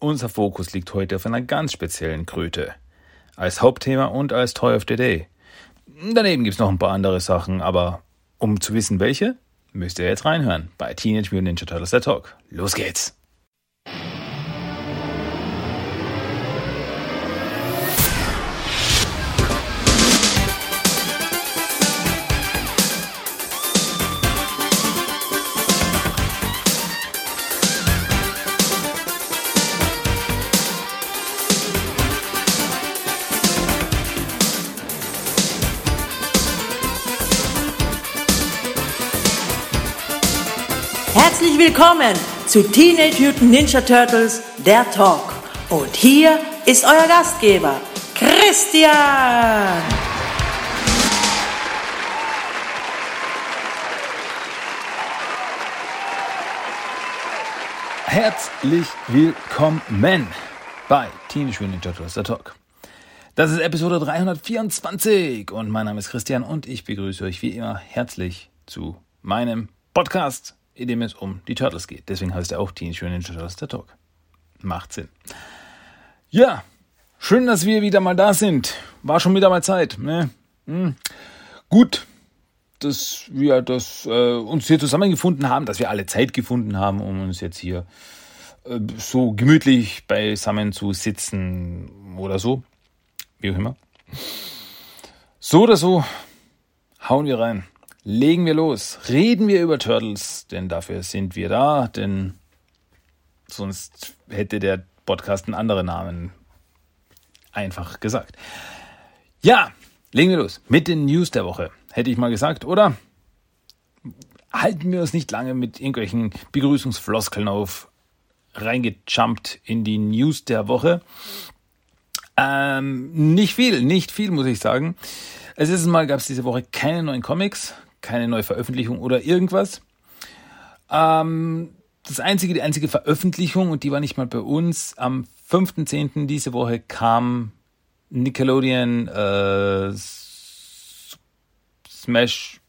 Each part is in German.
unser Fokus liegt heute auf einer ganz speziellen Kröte. Als Hauptthema und als Toy of the Day. Daneben gibt's noch ein paar andere Sachen, aber um zu wissen welche, müsst ihr jetzt reinhören bei Teenage Mutant Ninja Turtles der Talk. Los geht's! Willkommen zu Teenage Mutant Ninja Turtles, der Talk. Und hier ist euer Gastgeber, Christian. Herzlich willkommen bei Teenage Mutant Ninja Turtles, der Talk. Das ist Episode 324 und mein Name ist Christian und ich begrüße euch wie immer herzlich zu meinem Podcast in dem es um die Turtles geht. Deswegen heißt er auch Teenage Mutant Ninja Turtles der Talk. Macht Sinn. Ja, schön, dass wir wieder mal da sind. War schon wieder mal Zeit. Ne? Hm. Gut, dass wir das, äh, uns hier zusammengefunden haben, dass wir alle Zeit gefunden haben, um uns jetzt hier äh, so gemütlich beisammen zu sitzen oder so. Wie auch immer. So oder so, hauen wir rein legen wir los. Reden wir über Turtles, denn dafür sind wir da, denn sonst hätte der Podcast einen anderen Namen einfach gesagt. Ja, legen wir los mit den News der Woche, hätte ich mal gesagt, oder? Halten wir uns nicht lange mit irgendwelchen Begrüßungsfloskeln auf, reingejumpt in die News der Woche. Ähm, nicht viel, nicht viel, muss ich sagen. Es ist mal, gab es diese Woche keine neuen Comics, keine neue Veröffentlichung oder irgendwas. Ähm, das einzige, die einzige Veröffentlichung, und die war nicht mal bei uns, am 5.10. diese Woche kam Nickelodeon äh, Smash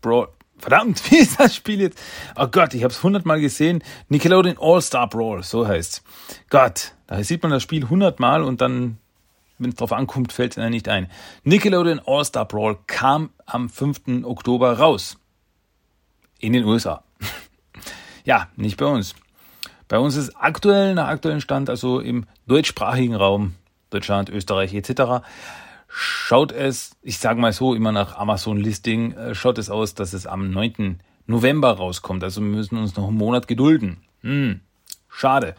Brawl. Verdammt, wie ist das Spiel jetzt? Oh Gott, ich habe es hundertmal gesehen. Nickelodeon All-Star Brawl, so heißt's. Gott, da sieht man das Spiel hundertmal und dann wenn es drauf ankommt, fällt es ihnen nicht ein. Nickelodeon All-Star Brawl kam am 5. Oktober raus. In den USA. ja, nicht bei uns. Bei uns ist aktuell, nach aktuellem Stand, also im deutschsprachigen Raum, Deutschland, Österreich etc., schaut es, ich sage mal so, immer nach Amazon-Listing, äh, schaut es aus, dass es am 9. November rauskommt. Also wir müssen uns noch einen Monat gedulden. Hm, schade.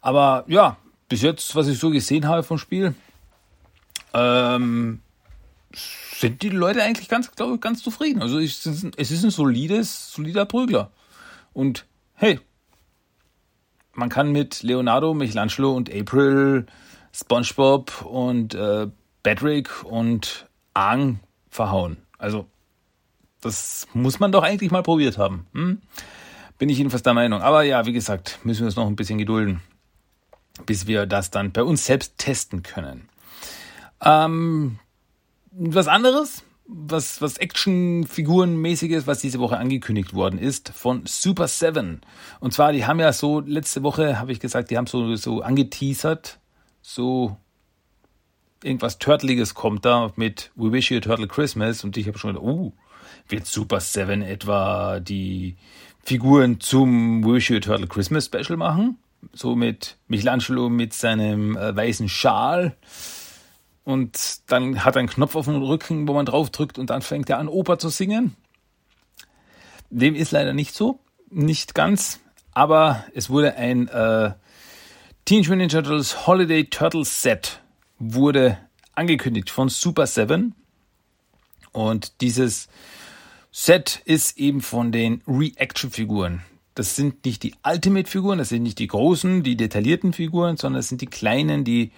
Aber ja, bis jetzt, was ich so gesehen habe vom Spiel, ähm, sind die Leute eigentlich ganz, glaube ich, ganz zufrieden. Also ich, es ist ein solides, solider Prügler. Und hey, man kann mit Leonardo, Michelangelo und April, SpongeBob und äh, Patrick und Aang verhauen. Also das muss man doch eigentlich mal probiert haben. Hm? Bin ich jedenfalls der Meinung. Aber ja, wie gesagt, müssen wir uns noch ein bisschen gedulden, bis wir das dann bei uns selbst testen können. Ähm, was anderes, was, was Actionfigurenmäßiges, was diese Woche angekündigt worden ist von Super Seven. Und zwar, die haben ja so, letzte Woche habe ich gesagt, die haben so, so angeteasert, so irgendwas Turtliges kommt da mit We Wish You a Turtle Christmas und ich habe schon gedacht, uh, wird Super Seven etwa die Figuren zum We Wish You a Turtle Christmas Special machen? So mit Michelangelo mit seinem äh, weißen Schal und dann hat er einen Knopf auf dem Rücken, wo man drauf drückt und dann fängt er an, Oper zu singen. Dem ist leider nicht so, nicht ganz, aber es wurde ein äh, Teenage Mutant Ninja Turtles Holiday Turtles Set wurde angekündigt von Super 7 und dieses Set ist eben von den Reaction-Figuren. Das sind nicht die Ultimate-Figuren, das sind nicht die großen, die detaillierten Figuren, sondern es sind die kleinen, die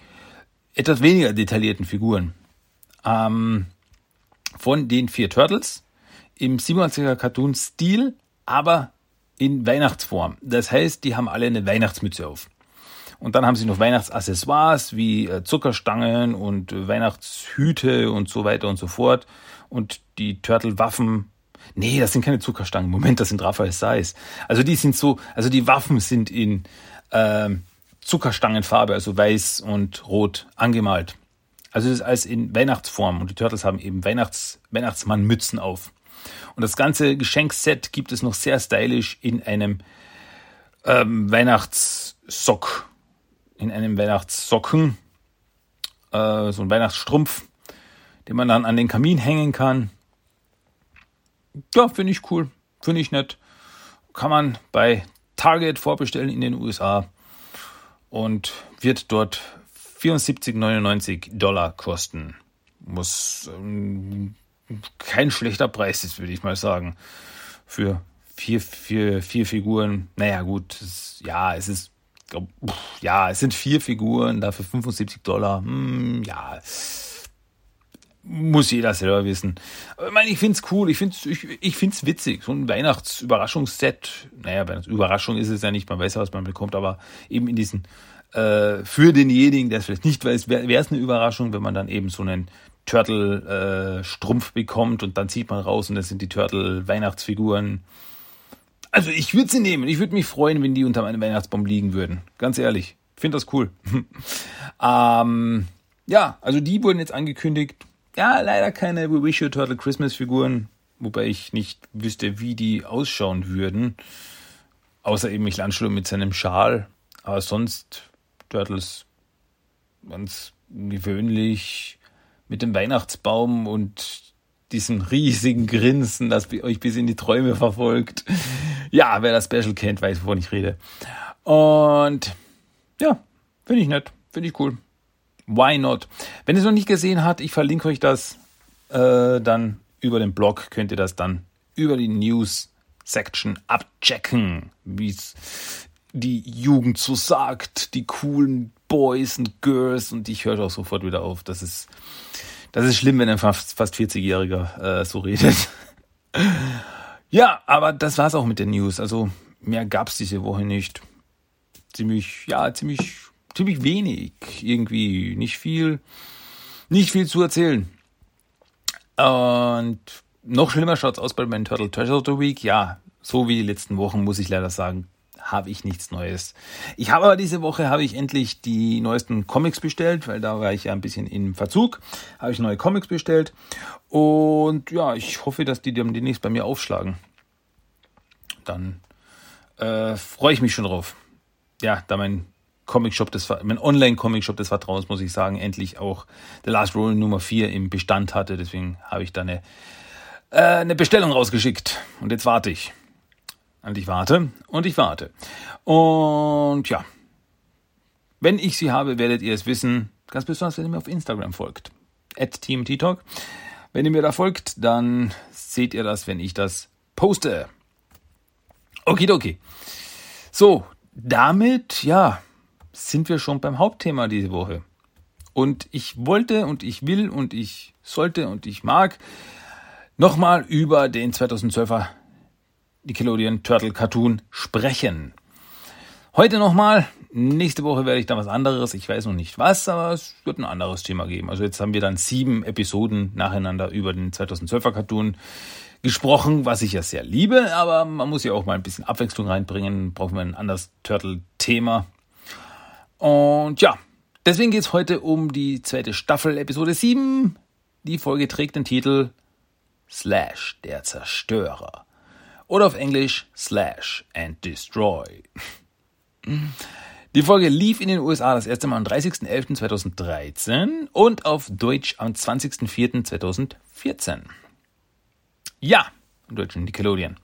etwas weniger detaillierten Figuren. Ähm, von den vier Turtles im 87er Cartoon-Stil, aber in Weihnachtsform. Das heißt, die haben alle eine Weihnachtsmütze auf. Und dann haben sie noch Weihnachtsaccessoires wie äh, Zuckerstangen und Weihnachtshüte und so weiter und so fort. Und die Turtle-Waffen. Nee, das sind keine Zuckerstangen. Moment, das sind Raphael Size. Also die sind so, also die Waffen sind in ähm, Zuckerstangenfarbe, also weiß und rot angemalt. Also es ist alles in Weihnachtsform und die Turtles haben eben Weihnachts Weihnachtsmannmützen auf. Und das ganze Geschenkset gibt es noch sehr stylisch in einem ähm, Weihnachtssock, in einem Weihnachtssocken, äh, so ein Weihnachtsstrumpf, den man dann an den Kamin hängen kann. Ja, finde ich cool, finde ich nett. Kann man bei Target vorbestellen in den USA und wird dort 74,99 Dollar kosten. Muss ähm, kein schlechter Preis ist, würde ich mal sagen. Für vier, vier, vier Figuren. Naja, gut, es, ja, es ist, ja, es sind vier Figuren, dafür 75 Dollar. Hm, ja, muss jeder selber wissen. Aber ich meine, ich finde es cool, ich finde es ich, ich find's witzig. So ein Weihnachtsüberraschungsset. Naja, Überraschung ist es ja nicht, man weiß ja, was man bekommt, aber eben in diesen, äh, für denjenigen, der es vielleicht nicht weiß, wäre es eine Überraschung, wenn man dann eben so einen Turtle-Strumpf äh, bekommt und dann zieht man raus und das sind die Turtle-Weihnachtsfiguren. Also ich würde sie nehmen. Ich würde mich freuen, wenn die unter meinem Weihnachtsbaum liegen würden. Ganz ehrlich. Ich finde das cool. ähm, ja, also die wurden jetzt angekündigt. Ja, leider keine We Wish You Turtle Christmas Figuren, wobei ich nicht wüsste, wie die ausschauen würden. Außer eben Michelangelo mit seinem Schal. Aber sonst Turtles ganz gewöhnlich mit dem Weihnachtsbaum und diesem riesigen Grinsen, das euch bis in die Träume verfolgt. Ja, wer das Special kennt, weiß, wovon ich rede. Und ja, finde ich nett, finde ich cool. Why not? Wenn ihr es noch nicht gesehen habt, ich verlinke euch das äh, dann über den Blog, könnt ihr das dann über die News Section abchecken, wie es die Jugend so sagt, die coolen Boys und Girls und ich höre auch sofort wieder auf. Das ist, das ist schlimm, wenn ein fast, fast 40-Jähriger äh, so redet. ja, aber das war's auch mit den News. Also mehr gab's diese Woche nicht. Ziemlich, ja, ziemlich, ziemlich wenig irgendwie. Nicht viel, nicht viel zu erzählen. Und noch schlimmer schaut's aus bei meinem Turtle Treasure of the Week. Ja, so wie die letzten Wochen muss ich leider sagen, habe ich nichts Neues. Ich habe aber diese Woche habe ich endlich die neuesten Comics bestellt, weil da war ich ja ein bisschen im Verzug. Habe ich neue Comics bestellt und ja, ich hoffe, dass die demnächst bei mir aufschlagen. Dann äh, freue ich mich schon drauf. Ja, da mein Comic-Shop des, mein Online-Comic-Shop des Vertrauens, muss ich sagen, endlich auch The Last Roll Nummer 4 im Bestand hatte. Deswegen habe ich da eine, äh, eine Bestellung rausgeschickt. Und jetzt warte ich. Und ich warte und ich warte. Und ja, wenn ich sie habe, werdet ihr es wissen. Ganz besonders, wenn ihr mir auf Instagram folgt. At TeamTalk. Wenn ihr mir da folgt, dann seht ihr das, wenn ich das poste. Okidoki. So, damit, ja, sind wir schon beim Hauptthema diese Woche. Und ich wollte und ich will und ich sollte und ich mag nochmal über den 2012er Nickelodeon Turtle Cartoon sprechen. Heute nochmal, nächste Woche werde ich dann was anderes, ich weiß noch nicht was, aber es wird ein anderes Thema geben. Also jetzt haben wir dann sieben Episoden nacheinander über den 2012er Cartoon gesprochen, was ich ja sehr liebe, aber man muss ja auch mal ein bisschen Abwechslung reinbringen, brauchen wir ein anderes Turtle-Thema. Und ja, deswegen geht es heute um die zweite Staffel, Episode 7. Die Folge trägt den Titel Slash, der Zerstörer oder auf Englisch Slash and Destroy. Die Folge lief in den USA das erste Mal am 30.11.2013 und auf Deutsch am 20.04.2014. Ja, im deutschen Nickelodeon.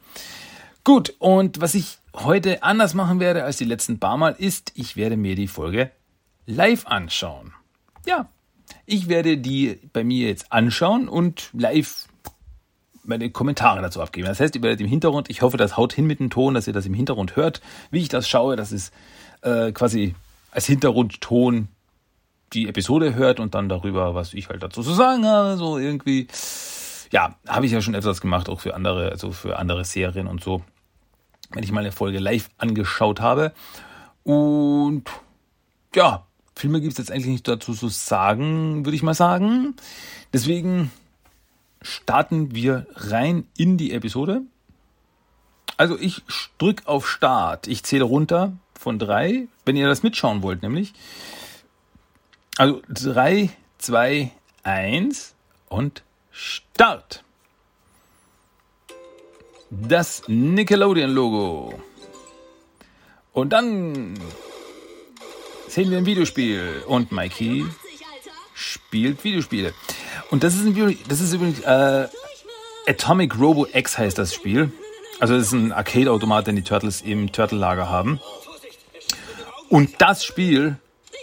Gut, und was ich heute anders machen werde als die letzten paar Mal ist, ich werde mir die Folge live anschauen. Ja, ich werde die bei mir jetzt anschauen und live meine Kommentare dazu abgeben. Das heißt, ihr werdet im Hintergrund, ich hoffe, das haut hin mit dem Ton, dass ihr das im Hintergrund hört, wie ich das schaue, dass es äh, quasi als Hintergrundton die Episode hört und dann darüber, was ich halt dazu zu sagen habe, so irgendwie. Ja, habe ich ja schon etwas gemacht, auch für andere, also für andere Serien und so. Wenn ich mal eine Folge live angeschaut habe. Und ja, Filme gibt es jetzt eigentlich nicht dazu zu sagen, würde ich mal sagen. Deswegen starten wir rein in die Episode. Also ich drücke auf Start. Ich zähle runter von drei, wenn ihr das mitschauen wollt, nämlich. Also drei, zwei, eins und Start. Das Nickelodeon-Logo. Und dann sehen wir ein Videospiel und Mikey spielt Videospiele. Und das ist, ein Video, das ist übrigens äh, Atomic Robo X heißt das Spiel. Also das ist ein Arcade-Automat, den die Turtles im Turtle-Lager haben. Und das Spiel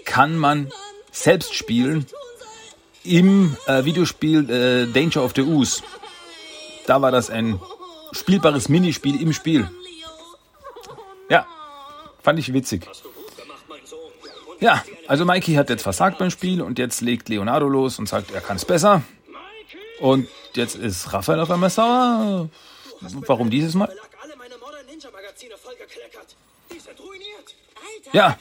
kann man selbst spielen im äh, Videospiel äh, Danger of the Ooze. Da war das ein spielbares Minispiel im Spiel. Ja, fand ich witzig. Ja, also Mikey hat jetzt versagt beim Spiel und jetzt legt Leonardo los und sagt, er kann es besser. Und jetzt ist Raphael auf einmal sauer. Warum dieses Mal? Ja,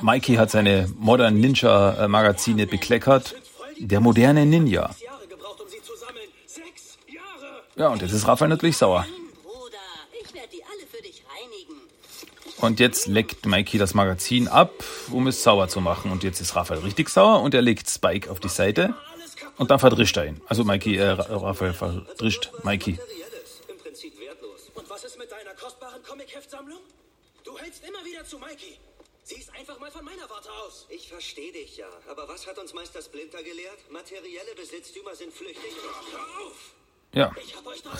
Mikey hat seine Modern Ninja Magazine bekleckert. Der moderne Ninja. Ja, und jetzt ist Raphael natürlich sauer. Und jetzt leckt Mikey das Magazin ab, um es sauer zu machen. Und jetzt ist Raphael richtig sauer und er legt Spike auf die Seite und dann verdrischt er ihn. Also Mikey, äh, Raphael verdrischt Mikey. Und was ist mit deiner kostbaren Comic-Heftsammlung? Du hältst immer wieder zu Mikey. Sieh's einfach mal von meiner Warte aus. Ich verstehe dich ja. Aber was hat uns Meister Splinter gelehrt? Materielle Besitztümer sind flüchtig. Hör auf! Ja,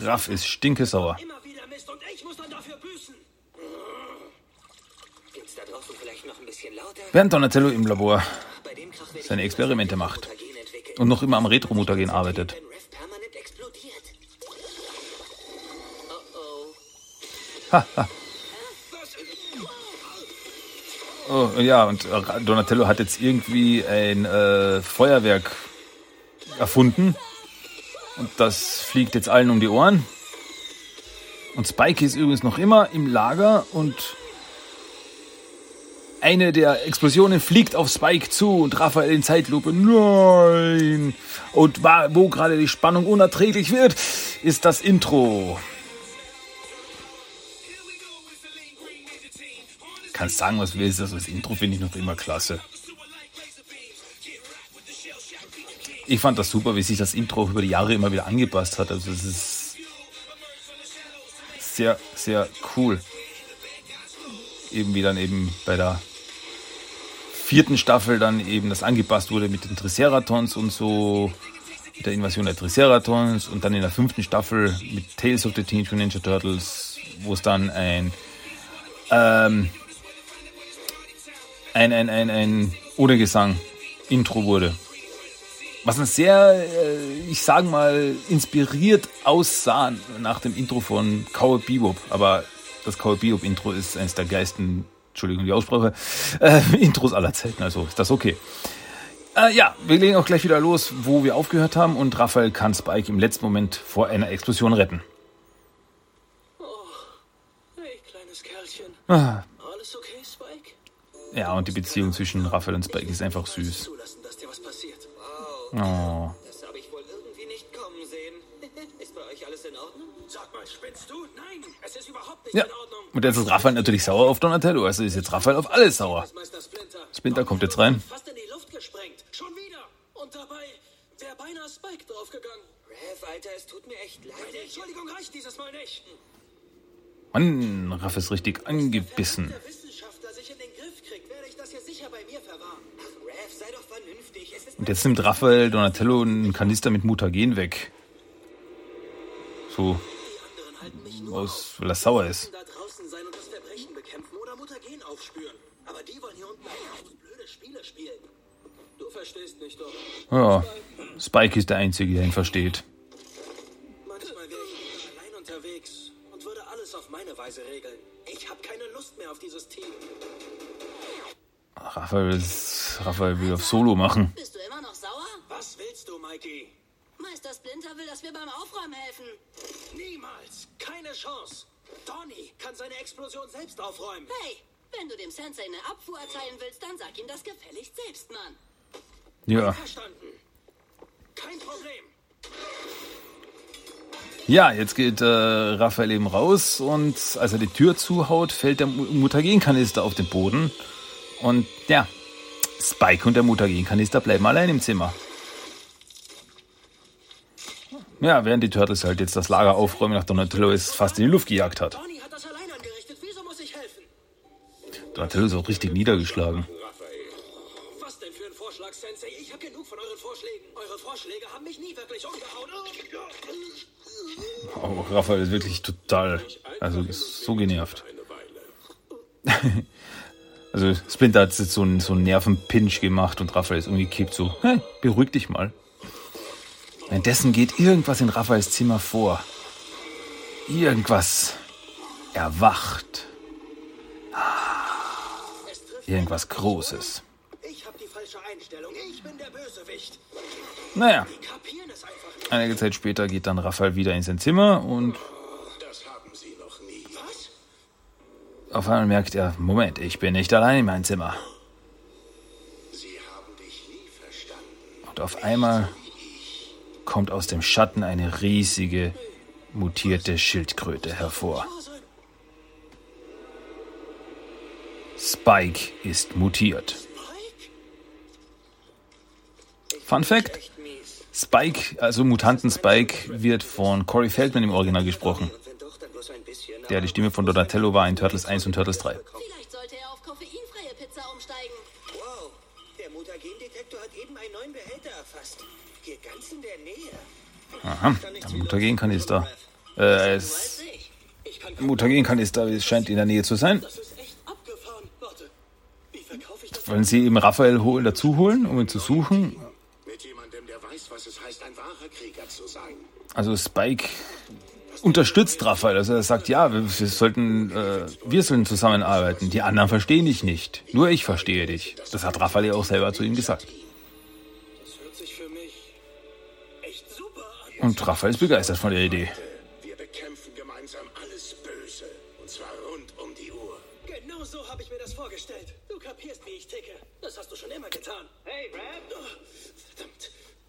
Raff ist stinkesauer. Immer wieder Mist und ich muss dann dafür büßen. Geht's da draußen vielleicht noch ein bisschen lauter? Während Donatello im Labor seine Experimente macht und noch immer am Retro-Mutagen arbeitet. Haha. oh, ja, und Donatello hat jetzt irgendwie ein äh, Feuerwerk erfunden. Und das fliegt jetzt allen um die Ohren. Und Spike ist übrigens noch immer im Lager und eine der Explosionen fliegt auf Spike zu und Raphael in Zeitlupe. Nein! Und wo gerade die Spannung unerträglich wird, ist das Intro. Kannst sagen, was du willst, also das Intro finde ich noch immer klasse. Ich fand das super, wie sich das Intro über die Jahre immer wieder angepasst hat. Also es ist sehr, sehr cool. Eben wie dann eben bei der vierten Staffel dann eben das angepasst wurde mit den Triceratons und so, mit der Invasion der Triceratons und dann in der fünften Staffel mit Tales of the Teenage Ninja Turtles, wo es dann ein, ähm, ein, ein, ein, ein ohne Gesang Intro wurde. Was ein sehr, äh, ich sage mal, inspiriert aussah nach dem Intro von Cowboy Bebop. Aber das Cowboy Bebop Intro ist eines der geilsten Entschuldigung die Aussprache, äh, Intros aller Zeiten, also ist das okay. Äh, ja, wir legen auch gleich wieder los, wo wir aufgehört haben und Raphael kann Spike im letzten Moment vor einer Explosion retten. Oh, hey, kleines Kerlchen. Ah. Alles okay, Spike? Ja, und die Beziehung zwischen Raphael und Spike ist einfach süß. Oh. Das habe ich wohl irgendwie nicht kommen sehen. Ist bei euch alles in Ordnung? Sag mal, spinnst du? Nein, es ist überhaupt nicht ja. in Ordnung. Und jetzt ist Raphael natürlich sauer auf Donatello. Also ist jetzt Raphael auf alles sauer. Splinter kommt jetzt rein. Fast in die Luft gesprengt. Schon wieder. Und dabei wäre beinahe Spike draufgegangen. Rev, Alter, es tut mir echt leid. Meine Entschuldigung reicht dieses Mal nicht. Mann, Raff ist richtig angebissen. Und jetzt nimmt Raphael Donatello einen Kanister mit Mutagen weg. So, aus, weil er sauer ist. Ja, Spike ist der Einzige, der ihn versteht. Meine Weise regeln. Ich habe keine Lust mehr auf dieses Team. Raphael, ist, Raphael will auf Solo machen. Bist du immer noch sauer? Was willst du, Mikey? Meister Splinter will, dass wir beim Aufräumen helfen. Niemals. Keine Chance. Donny kann seine Explosion selbst aufräumen. Hey, wenn du dem Sensei eine Abfuhr erteilen willst, dann sag ihm das gefälligst selbst, Mann. Ja, Verstanden. Kein Problem. Ja, jetzt geht äh, Raphael eben raus und als er die Tür zuhaut, fällt der Mu- Mutagenkanister auf den Boden. Und ja, Spike und der Mutagenkanister bleiben allein im Zimmer. Ja, während die Turtles halt jetzt das Lager aufräumen, nach Donatello es fast in die Luft gejagt hat. Donny hat das allein angerichtet. Wieso muss ich helfen? Donatello ist auch richtig niedergeschlagen. Was denn für ein Vorschlag, Sensei? Ich habe genug von euren Vorschlägen. Eure Vorschläge haben mich nie wirklich umgehauen. Oh, Raphael ist wirklich total, also ist so genervt. Also Splinter hat jetzt so einen, so einen Nervenpinch gemacht und Raphael ist umgekippt so, hey, beruhig dich mal. Währenddessen geht irgendwas in Raphaels Zimmer vor. Irgendwas erwacht. Trifft Irgendwas Großes. Ich habe die falsche Einstellung. Ich bin der Bösewicht. Naja, einige Zeit später geht dann Raphael wieder in sein Zimmer und Das haben sie noch nie. Was? auf einmal merkt er, Moment, ich bin nicht allein in meinem Zimmer. Sie haben dich nie verstanden. Und auf einmal kommt aus dem Schatten eine riesige, mutierte Schildkröte hervor. Spike ist mutiert. Fun Fact. Spike, also Mutanten Spike, wird von Corey Feldman im Original gesprochen. Der die Stimme von Donatello war in Turtles 1 und Turtles 3. Vielleicht sollte er auf koffeinfreie Pizza umsteigen. Wow, der Mutagendetektor hat eben einen neuen Behälter erfasst. Hier ganz in der Nähe. Aha, der Mutagenkanister. Äh, es, Mutagenkanister es scheint in der Nähe zu sein. Wollen Sie eben Raphael holen, dazu holen, um ihn zu suchen? Weiß, was es heißt, ein wahrer Krieger zu sein. Also Spike unterstützt Raphael. Also er sagt, ja, wir, wir sollten, äh, wir sollen zusammenarbeiten. Die anderen verstehen dich nicht. Nur ich verstehe dich. Das hat Raphael ja auch selber zu ihm gesagt. Das hört sich für mich echt super an. Und Raphael ist begeistert von der Idee. Wir bekämpfen gemeinsam alles Böse. Und zwar rund um die Uhr. Genau so habe ich mir das vorgestellt. Du kapierst, wie ich ticke. Das hast du schon immer getan. Hey, Rap!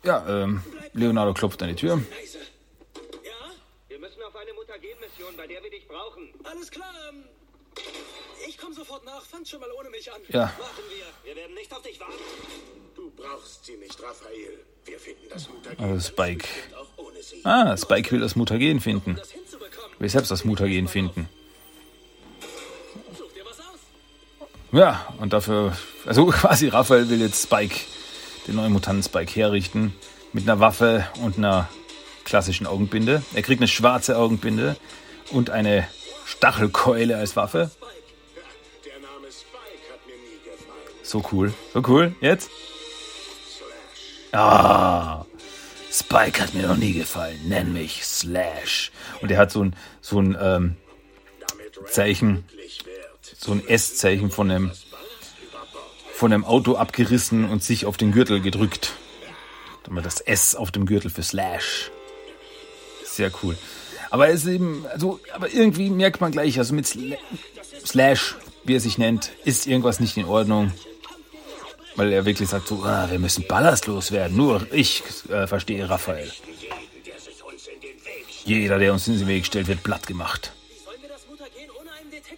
Ja, ähm, Leonardo klopft an die Tür. Ja? Wir müssen auf eine Mutagen-Mission, bei der wir dich brauchen. Alles klar. ähm, Ich komme sofort nach. Fangt schon mal ohne mich an. Ja. Machen wir. Wir werden nicht auf dich warten. Du brauchst sie nicht, Raphael. Wir finden das Mutagen Also Spike. Ah, Spike will das Mutagen finden. Will selbst das Mutagen finden. Such dir was aus. Ja, und dafür, also quasi Raphael will jetzt Spike, den neuen Mutanten Spike herrichten, mit einer Waffe und einer klassischen Augenbinde. Er kriegt eine schwarze Augenbinde und eine Stachelkeule als Waffe. So cool. So cool. Jetzt? Ah. Spike hat mir noch nie gefallen. Nenn mich Slash. Und er hat so ein, so ein ähm, Zeichen, so ein S-Zeichen von einem, von einem Auto abgerissen und sich auf den Gürtel gedrückt. Dann das S auf dem Gürtel für Slash. Sehr cool. Aber es ist eben, also, aber irgendwie merkt man gleich, also mit Sla Slash, wie er sich nennt, ist irgendwas nicht in Ordnung. Weil er wirklich sagt so, ah, wir müssen ballastlos werden. Nur ich äh, verstehe Raphael. Jeder, der uns in den Weg stellt, wird platt gemacht.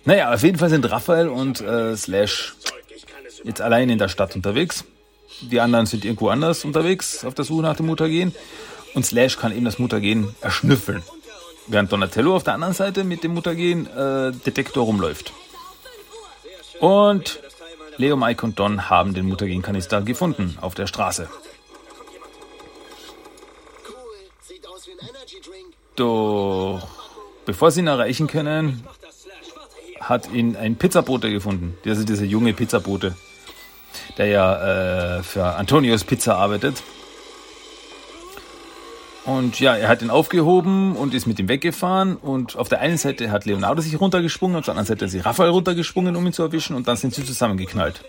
Naja, auf jeden Fall sind Raphael und äh, Slash jetzt allein in der Stadt unterwegs. Die anderen sind irgendwo anders unterwegs auf der Suche nach dem Mutagen. Und Slash kann eben das Mutagen erschnüffeln. Während Donatello auf der anderen Seite mit dem Mutagen-Detektor rumläuft. Und Leo, Mike und Don haben den Mutagen-Kanister gefunden auf der Straße. Doch bevor sie ihn erreichen können, hat ihn ein Pizzabote gefunden. Also dieser junge Pizzabote, der ja äh, für Antonios Pizza arbeitet. Und ja, er hat ihn aufgehoben und ist mit ihm weggefahren. Und auf der einen Seite hat Leonardo sich runtergesprungen, auf der anderen Seite hat sich Raphael runtergesprungen, um ihn zu erwischen. Und dann sind sie zusammengeknallt.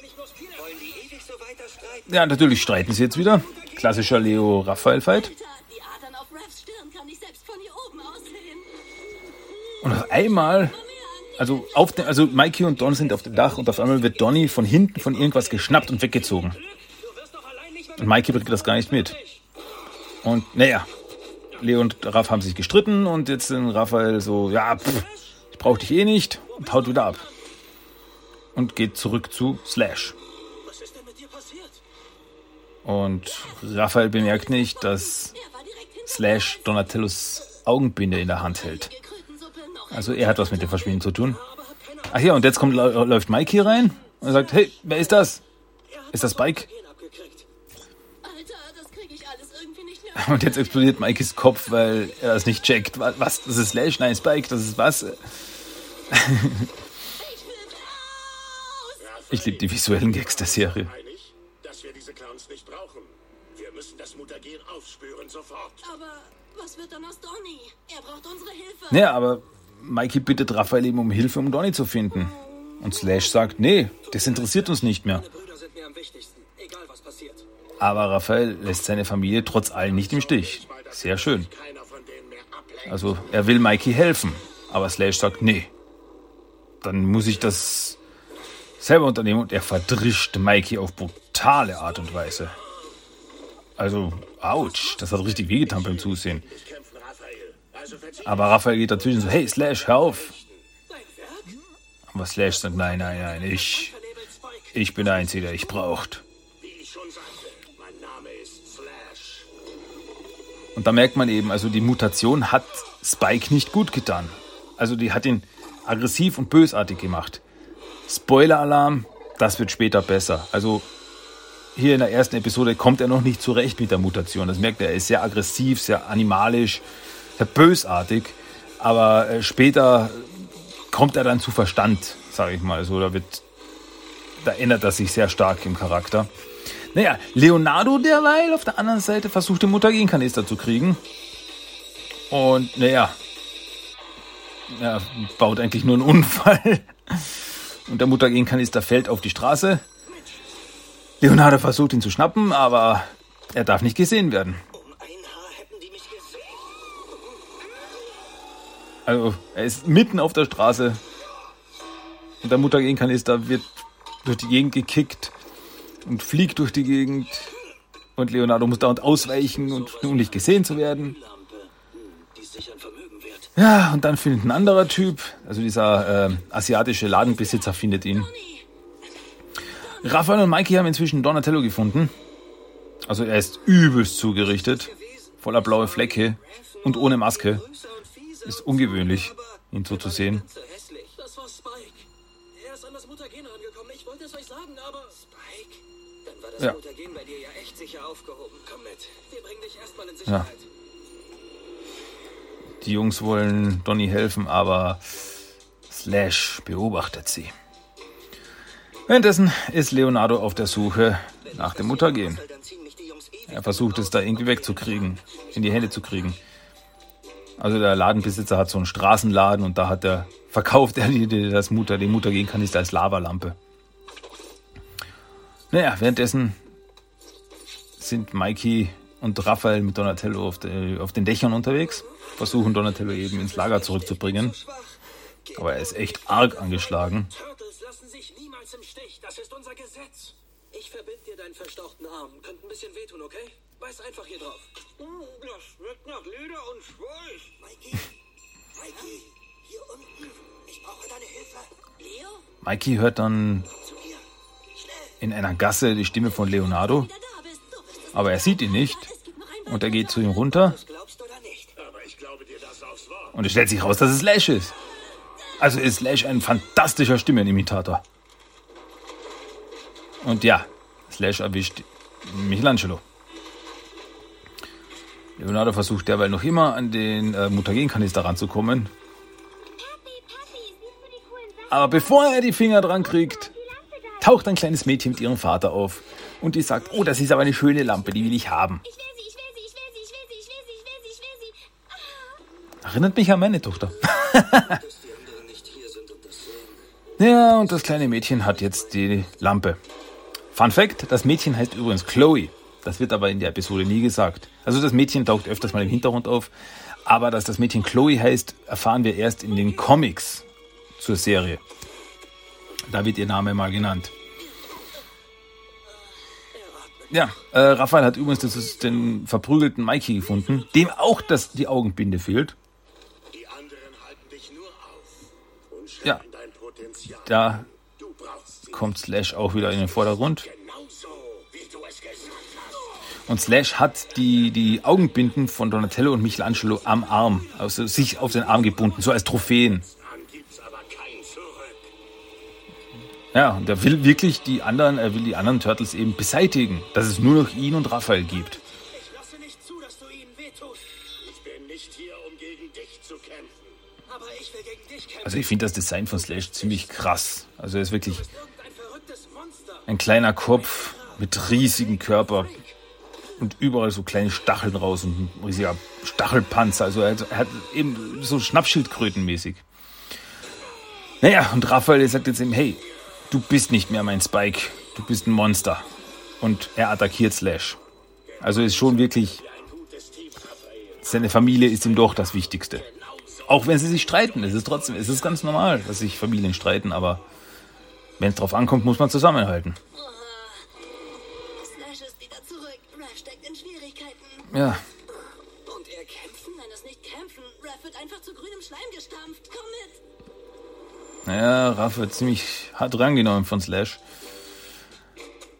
Ja, natürlich streiten sie jetzt wieder. Klassischer Leo-Raphael-Fight. Und auf einmal, also auf dem, also Mikey und Don sind auf dem Dach und auf einmal wird Donny von hinten von irgendwas geschnappt und weggezogen. Und Mikey kriegt das gar nicht mit. Und naja, Leo und Raff haben sich gestritten und jetzt sind Raphael so, ja, pff, ich brauch dich eh nicht und haut wieder ab. Und geht zurück zu Slash. Und Raphael bemerkt nicht, dass Slash Donatellos Augenbinde in der Hand hält. Also er hat was mit dem Verschwinden zu tun. Ach ja, und jetzt kommt, läuft Mike hier rein und sagt, hey, wer ist das? Ist das Spike? Gen abgekriegt. Alter, das kriege ich alles irgendwie nicht mehr. Und jetzt explodiert Mikes Kopf, weil er es nicht checkt. Wa- Was? Das ist Slash? Nein, Spike, das ist was? Ich liebe die visuellen Gags der Serie. Einig, dass wir diese Clowns nicht brauchen. Wir müssen das Mutagen aufspüren, sofort. Aber Mikey bittet Raphael eben um Hilfe, um Donny zu finden. Und Slash sagt, nee, das interessiert uns nicht mehr. Aber Raphael lässt seine Familie trotz allem nicht im Stich. Sehr schön. Also er will Mikey helfen. Aber Slash sagt, nee. Dann muss ich das selber unternehmen. Und er verdrischt Mikey auf brutale Art und Weise. Also, ouch, das hat richtig wehgetan beim Zusehen. kämpfen, Raphael. Also verzieh Aber Raphael geht dazwischen so, hey Slash, hör auf. Aber Slash sagt, nein, nein, nein, ich, ich bin der Einzige, der ich braucht. Und da merkt man eben, also die Mutation hat Spike nicht gut getan. Also die hat ihn aggressiv und bösartig gemacht. Spoiler-Alarm, das wird später besser. Also hier in der ersten Episode kommt er noch nicht zurecht mit der Mutation. Das merkt er, er ist sehr aggressiv, sehr animalisch, bösartig. Aber äh, später kommt er dann zu Verstand, sage ich mal. Also da wird, da ändert er sich sehr stark im Charakter. Naja, Leonardo derweil auf der anderen Seite versucht den Mutagenkanister zu kriegen. Und naja, er baut eigentlich nur einen Unfall. Und der Mutagenkanister fällt auf die Straße. Leonardo versucht ihn zu schnappen, aber er darf nicht gesehen werden. Um ein Haar hätten die mich gesehen. Also er ist mitten auf der Straße. Und der Mutagenkanister wird durch die Gegend gekickt und fliegt durch die Gegend. Und Leonardo muss dauernd ausweichen und um nicht gesehen zu werden. Ist. Ja, und dann findet ein anderer Typ, also dieser äh, asiatische Ladenbesitzer findet ihn. Raphael und Mikey haben inzwischen Donatello gefunden. Also er ist übelst zugerichtet, voller blaue Flecke und ohne Maske. Ist ungewöhnlich, ihn so zu sehen. Das war Spike. Er ist an das Mutagen rangekommen. Ich wollte es euch sagen, aber... Spike? Dann war das Ja. Mutagen bei dir ja echt sicher aufgehoben. Komm mit. Wir bringen dich erstmal in Ja. Sicherheit. Die Jungs wollen Donny helfen, aber Slash beobachtet sie. Währenddessen ist Leonardo auf der Suche nach dem Mutagen. Ewig Er versucht es da irgendwie wegzukriegen, in die Hände zu kriegen. Also der Ladenbesitzer hat so einen Straßenladen und da hat er verkauft er das Mutter, den Mutagenkanister als Lavalampe. Naja, währenddessen sind Mikey und Raphael mit Donatello auf, de, auf den Dächern unterwegs, versuchen Donatello eben ins Lager zurückzubringen. Aber er ist echt arg angeschlagen. Turtles lassen sich niemals im Stich. Das ist unser Gesetz. Ich verbind dir deinen verstauchten Arm. Könnte ein bisschen wehtun, okay? Beiß einfach hier drauf. Das schmeckt nach Leder und Schweiß. Mikey, Mikey, hier unten. Ich brauche deine Hilfe. Leo? Mikey hört dann in einer Gasse die Stimme von Leonardo, aber er sieht ihn nicht. Und er geht zu ihm runter. Und es stellt sich raus, dass es Slash ist. Also ist Slash ein fantastischer Stimmenimitator. Und ja, Slash erwischt Michelangelo. Leonardo versucht derweil noch immer an den äh, Mutagenkanister ranzukommen. Aber bevor er die Finger dran kriegt, taucht ein kleines Mädchen mit ihrem Vater auf. Und die sagt, oh, das ist aber eine schöne Lampe, die will ich haben. Erinnert mich an meine Tochter. Ja, und das kleine Mädchen hat jetzt die Lampe. Fun Fact, das Mädchen heißt übrigens Chloe. Das wird aber in der Episode nie gesagt. Also das Mädchen taucht öfters mal im Hintergrund auf. Aber dass das Mädchen Chloe heißt, erfahren wir erst in den Comics zur Serie. Da wird ihr Name mal genannt. Ja, äh, Raphael hat übrigens das den verprügelten Mikey gefunden, dem auch das, die Augenbinde fehlt. Die anderen halten dich nur auf und Ja. Da kommt Slash auch wieder in den Vordergrund. Und Slash hat die, die Augenbinden von Donatello und Michelangelo am Arm, also sich auf den Arm gebunden, so als Trophäen. Ja, und er will wirklich die anderen, er will die anderen Turtles eben beseitigen, dass es nur noch ihn und Raphael gibt. Also ich finde das Design von Slash ziemlich krass. Also er ist wirklich ein kleiner Kopf mit riesigem Körper und überall so kleine Stacheln raus und ein riesiger Stachelpanzer. Also er hat, er hat eben so Schnappschildkrötenmäßig. Naja, und Raphael sagt jetzt eben, hey, du bist nicht mehr mein Spike, du bist ein Monster. Und er attackiert Slash. Also ist schon wirklich, seine Familie ist ihm doch das Wichtigste. Auch wenn sie sich streiten, es ist trotzdem, es ist ganz normal, dass sich Familien streiten, aber wenn es drauf ankommt, muss man zusammenhalten. Ja, Und er kämpfen? Nein, das nicht kämpfen. Raph wird einfach zu grünem Schleim gestampft. Komm mit. naja, Raff wird ziemlich hart rangenommen von Slash.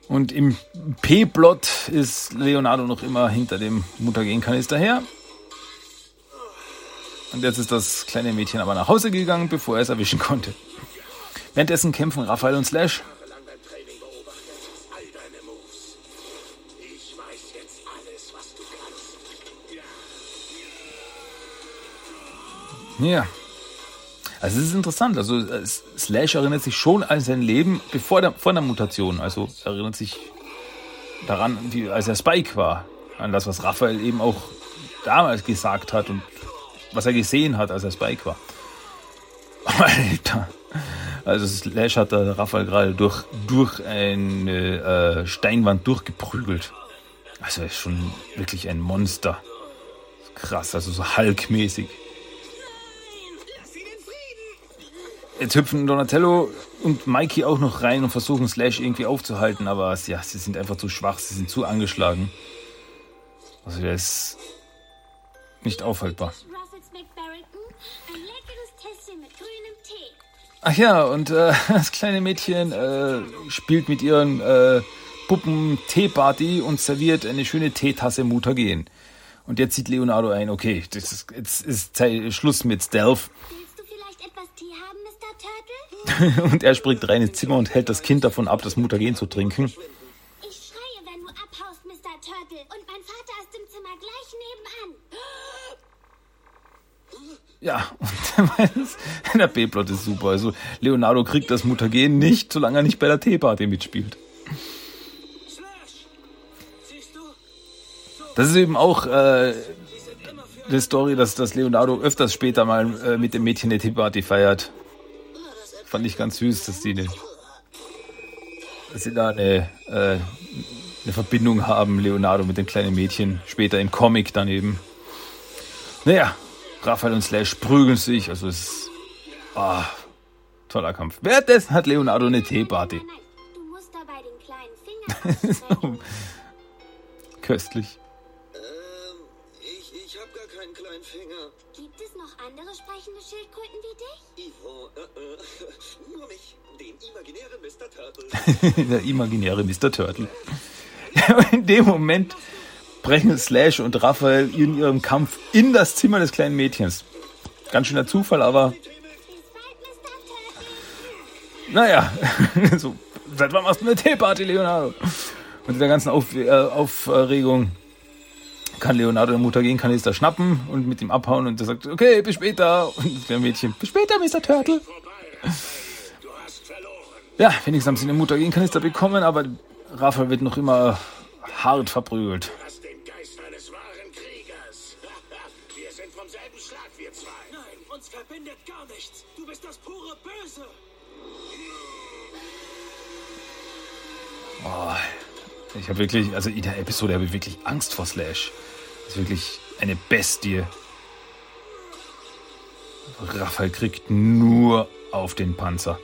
Und im P-Plot ist Leonardo noch immer hinter dem Mutagenkanister her. Und jetzt ist das kleine Mädchen aber nach Hause gegangen, bevor er es erwischen konnte. Währenddessen kämpfen Raphael und Slash. Lang beim Training beobachtet. All deine Moves. Ich weiß jetzt alles, was du kannst. Ja. Also es ist interessant. Also Slash erinnert sich schon an sein Leben bevor der, vor der Mutation. Also er erinnert sich daran, wie, als er Spike war. An das, was Raphael eben auch damals gesagt hat und was er gesehen hat, als er Spike war. Alter. Also Slash hat da Raphael gerade durch, durch eine äh, Steinwand durchgeprügelt. Also er ist schon wirklich ein Monster. Krass, also so Hulk-mäßig. Jetzt hüpfen Donatello und Mikey auch noch rein und versuchen Slash irgendwie aufzuhalten, aber ja, sie sind einfach zu schwach, sie sind zu angeschlagen. Also der ist nicht aufhaltbar. Ach ja, und äh, das kleine Mädchen äh, spielt mit ihren äh, Puppen Teeparty und serviert eine schöne Teetasse Mutagen. Und jetzt sieht Leonardo ein, okay, das ist, jetzt ist Zeit, Schluss mit Stealth. Willst du vielleicht etwas Tee haben? Und er springt rein ins Zimmer und hält das Kind davon ab, das Mutagen zu trinken. Ich schreie, wenn du abhaust, Mr. Turtle. Und mein Vater ist im Zimmer gleich nebenan. Ja, und der B-Plot ist super. Also Leonardo kriegt das Mutagen nicht, solange er nicht bei der Teeparty mitspielt. Das ist eben auch äh, die Story, dass, dass Leonardo öfters später mal äh, mit dem Mädchen eine Teeparty feiert. Fand ich ganz süß, dass die, eine, dass sie da eine, äh, eine Verbindung haben, Leonardo mit dem kleinen Mädchen. Später im Comic daneben. Naja, Raphael und Slash prügeln sich, also es ist ah, toller Kampf. Währenddessen hat Leonardo eine Teeparty. Nein, Gibt es noch andere sprechende Schildkröten wie dich? Ivo, äh, äh, nur mich, den imaginären Mr. Turtle. der imaginäre Mr. Turtle. In dem Moment brechen Slash und Raphael in ihrem Kampf in das Zimmer des kleinen Mädchens. Ganz schöner Zufall, aber naja, so, seit wann machst du eine Teeparty, Leonardo? Und in der ganzen Auf, äh, Aufregung kann Leonardo den Mutagenkanister schnappen und mit ihm abhauen und er sagt, okay, bis später. Und kleine Mädchen, bis später, Mr. Turtle. Ja, wenigstens haben sie den Mutagenkanister bekommen, aber Raphael wird noch immer hart verprügelt. Du Ich habe wirklich, also in der Episode habe ich wirklich Angst vor Slash. Das ist wirklich eine Bestie. Raphael kriegt nur auf den Panzer.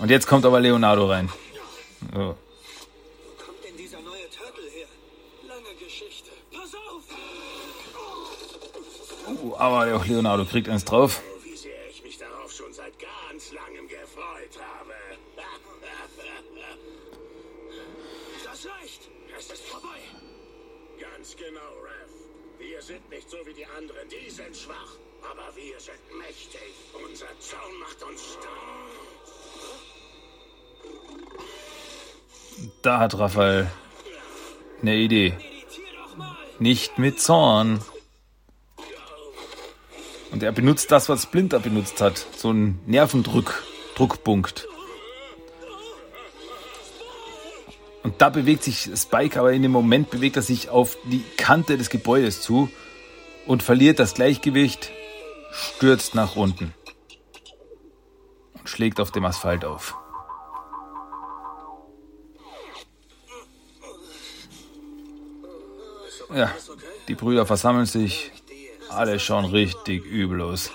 Und jetzt kommt aber Leonardo rein. Auf! Uh, aber auch Leonardo kriegt eins drauf. Wir sind mächtig. Unser Zaun macht uns stark. Da hat Raphael eine Idee. Nicht mit Zorn. Und er benutzt das, was Splinter benutzt hat. So ein Nervendruck, Druckpunkt. Und da bewegt sich Spike, aber in dem Moment bewegt er sich auf die Kante des Gebäudes zu und verliert das Gleichgewicht, stürzt nach unten und schlägt auf dem Asphalt auf. Ja, die Brüder versammeln sich. Alle schauen richtig übel aus.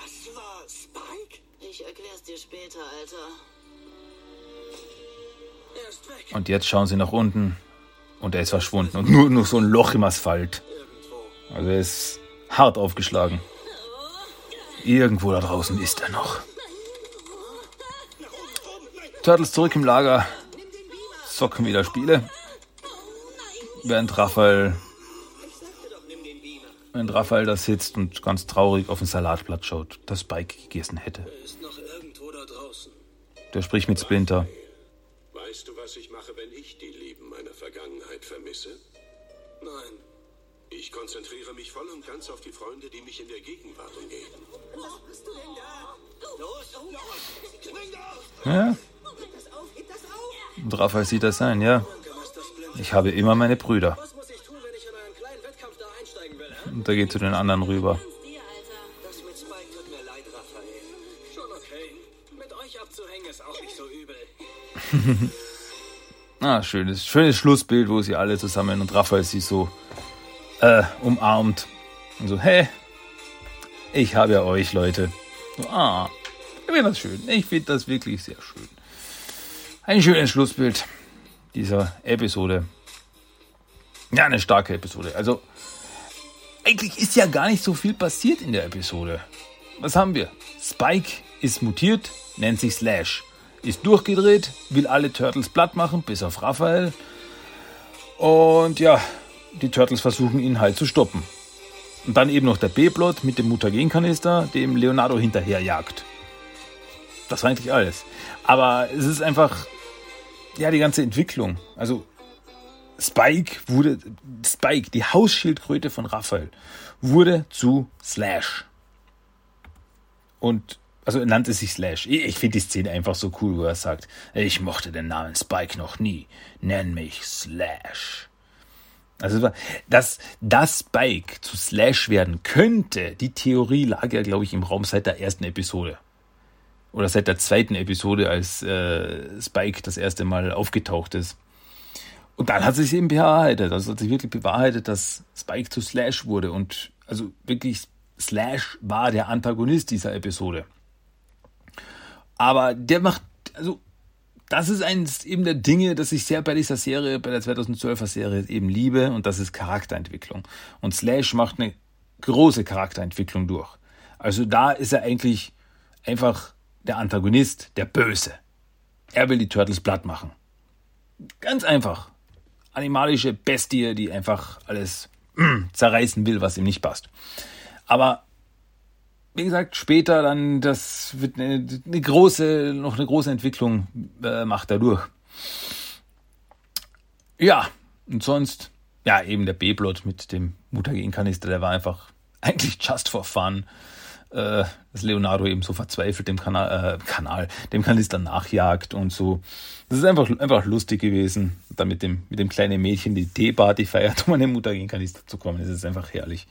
Und jetzt schauen sie nach unten und er ist verschwunden. Und nur noch so ein Loch im Asphalt. Also er ist hart aufgeschlagen. Irgendwo da draußen ist er noch. Turtles zurück im Lager. Zocken wieder Spiele. Während Raphael, während Raphael da sitzt und ganz traurig auf ein Salatblatt schaut, das Spike gegessen hätte. Er ist noch irgendwo da draußen. Der spricht mit Splinter. Weißt du, was ich mache, wenn ich die Leben meiner Vergangenheit vermisse? Nein. Ich konzentriere mich voll und ganz auf die Freunde, die mich in der Gegenwart umgeben. Was bist du denn da? Los, los! Spring auf! Ja, Heb das auf, heb das auf! und Raphael sieht das ein, ja. Ich habe immer meine Brüder. Was muss ich tun, wenn ich in einen kleinen Wettkampf da einsteigen will, hä? Und er geht zu den anderen rüber. Dir, Alter. Das mit Spike tut mir leid, Raphael. Schon okay. Mit euch abzuhängen ist auch nicht so übel. Ah, schönes, schönes Schlussbild, wo sie alle zusammen und Raphael sie so äh, umarmt. Und so, hey, ich habe ja euch, Leute. So, ah, ich finde das schön. Ich finde das wirklich sehr schön. Ein schönes Schlussbild dieser Episode. Ja, eine starke Episode. Also, eigentlich ist ja gar nicht so viel passiert in der Episode. Was haben wir? Spike ist mutiert, nennt sich Slash. Ist durchgedreht, will alle Turtles platt machen, bis auf Raphael. Und ja, die Turtles versuchen ihn halt zu stoppen. Und dann eben noch der B-Plot mit dem Mutagenkanister, dem Leonardo hinterherjagt. Das war eigentlich alles. Aber es ist einfach, ja, die ganze Entwicklung. Also, Spike wurde, Spike, die Hausschildkröte von Raphael, wurde zu Slash. Und, also er nannte sich Slash. Ich, finde die Szene einfach so cool, wo er sagt, ich mochte den Namen Spike noch nie. Nenn mich Slash. Also, dass, dass Spike zu Slash werden könnte, die Theorie lag ja, glaube ich, im Raum seit der ersten Episode. Oder seit der zweiten Episode, als äh, Spike das erste Mal aufgetaucht ist. Und dann hat sich eben bewahrheitet. Also hat sich wirklich bewahrheitet, dass Spike zu Slash wurde. Und also wirklich, Slash war der Antagonist dieser Episode. Aber der macht, also das ist eines eben der Dinge, dass ich sehr bei dieser Serie, bei der 2012er Serie eben liebe und das ist Charakterentwicklung. Und Slash macht eine große Charakterentwicklung durch. Also da ist er eigentlich einfach der Antagonist, der Böse. Er will die Turtles platt machen. Ganz einfach. Animalische Bestie, die einfach alles mm, zerreißen will, was ihm nicht passt. Aber wie gesagt, später dann, das wird eine, eine große, noch eine große Entwicklung äh, macht er durch. Ja, und sonst, ja, eben der B-Plot mit dem Mutagenkanister, der war einfach eigentlich just for fun. Äh, dass Leonardo eben so verzweifelt dem Kanal, äh, Kanal, dem Kanister nachjagt und so. Das ist einfach, einfach lustig gewesen. Dann mit dem, mit dem kleinen Mädchen die Teeparty feiert, um an den Mutagenkanister zu kommen. Das ist einfach herrlich.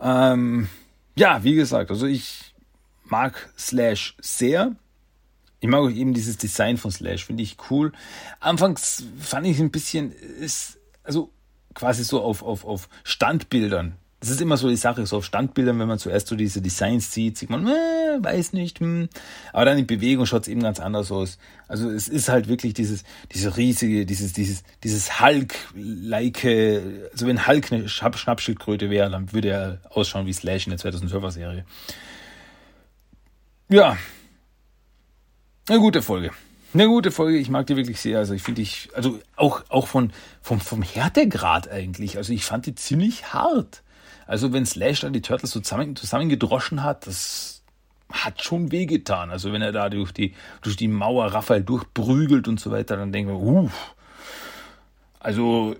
Ähm, ja, wie gesagt, also ich mag Slash sehr. Ich mag auch eben dieses Design von Slash, finde ich cool. Anfangs fand ich ein bisschen, ist, also quasi so auf, auf, auf Standbildern das ist immer so die Sache, so auf Standbildern, wenn man zuerst so diese Designs sieht, sieht man, äh, weiß nicht, hm. aber dann in Bewegung schaut es eben ganz anders aus. Also es ist halt wirklich dieses, diese riesige, dieses, dieses, dieses Hulk-like, also wenn Hulk eine Schnappschildkröte wäre, dann würde er ausschauen wie Slash in der 2012er Serie. Ja, eine gute Folge. Eine gute Folge, ich mag die wirklich sehr. Also ich finde ich, also auch, auch von, vom, vom Härtegrad eigentlich. Also ich fand die ziemlich hart. Also wenn Slash da die Turtles zusammen, zusammengedroschen hat, das hat schon wehgetan. Also wenn er da durch die, durch die Mauer Raphael durchprügelt und so weiter, dann denken wir, uff. Also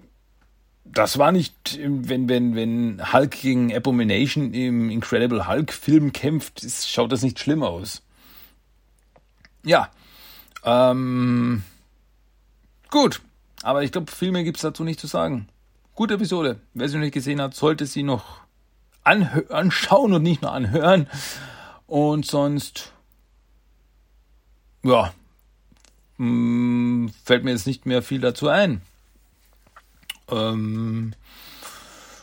das war nicht, wenn, wenn, wenn Hulk gegen Abomination im Incredible Hulk Film kämpft, ist, schaut das nicht schlimm aus. Ja. Ähm, gut. Aber ich glaube, viel mehr gibt es dazu nicht zu sagen. Gute Episode. Wer sie noch nicht gesehen hat, sollte sie noch anschauen und nicht nur anhören. Und sonst, ja, mh, hm, fällt mir jetzt nicht mehr viel dazu ein. Ähm,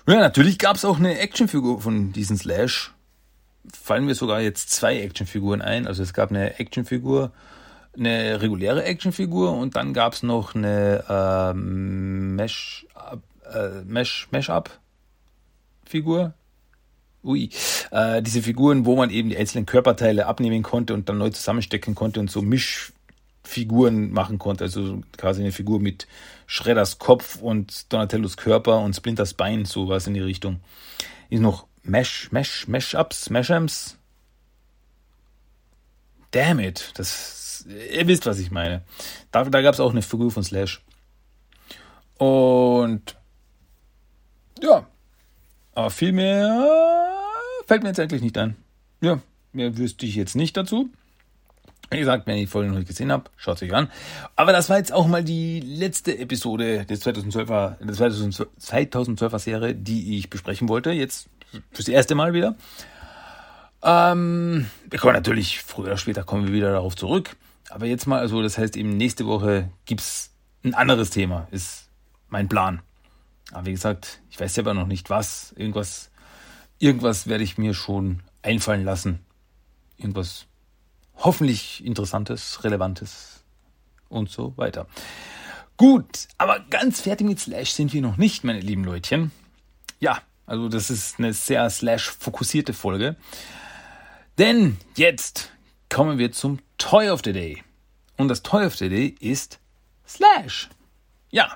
ja, natürlich gab es auch eine Actionfigur von diesen Slash. Fallen mir sogar jetzt zwei Actionfiguren ein. Also es gab eine Actionfigur eine reguläre Actionfigur und dann gab es noch eine äh, Mesh, äh, Mesh, Mesh-Up-Figur. Ui, äh, diese Figuren, wo man eben die einzelnen Körperteile abnehmen konnte und dann neu zusammenstecken konnte und so Mischfiguren machen konnte. Also quasi eine Figur mit Shredders Kopf und Donatellos Körper und Splinters Bein, sowas in die Richtung. Ist noch Mesh, Mesh, Mesh-Ups, Meshams. Damn it, das ihr wisst, was ich meine. Da, da gab es auch eine Figur von Slash. Und ja, aber viel mehr fällt mir jetzt eigentlich nicht ein. Ja, mehr wüsste ich jetzt nicht dazu. Wie gesagt, wenn ihr die Folge noch nicht gesehen habt, schaut es euch an. Aber das war jetzt auch mal die letzte Episode des 2012er, der 2012er Serie, die ich besprechen wollte. Jetzt fürs erste Mal wieder. Ähm, wir kommen natürlich, früher oder später kommen wir wieder darauf zurück. Aber jetzt mal, also das heißt eben nächste Woche gibt's ein anderes Thema, ist mein Plan. Aber wie gesagt, ich weiß selber noch nicht was. Irgendwas, irgendwas werde ich mir schon einfallen lassen. Irgendwas hoffentlich Interessantes, Relevantes und so weiter. Gut, aber ganz fertig mit Slash sind wir noch nicht, meine lieben Leutchen. Ja, also das ist eine sehr Slash-fokussierte Folge. Denn jetzt kommen wir zum Toy of the Day. Und das Toy of the Day ist Slash. Ja.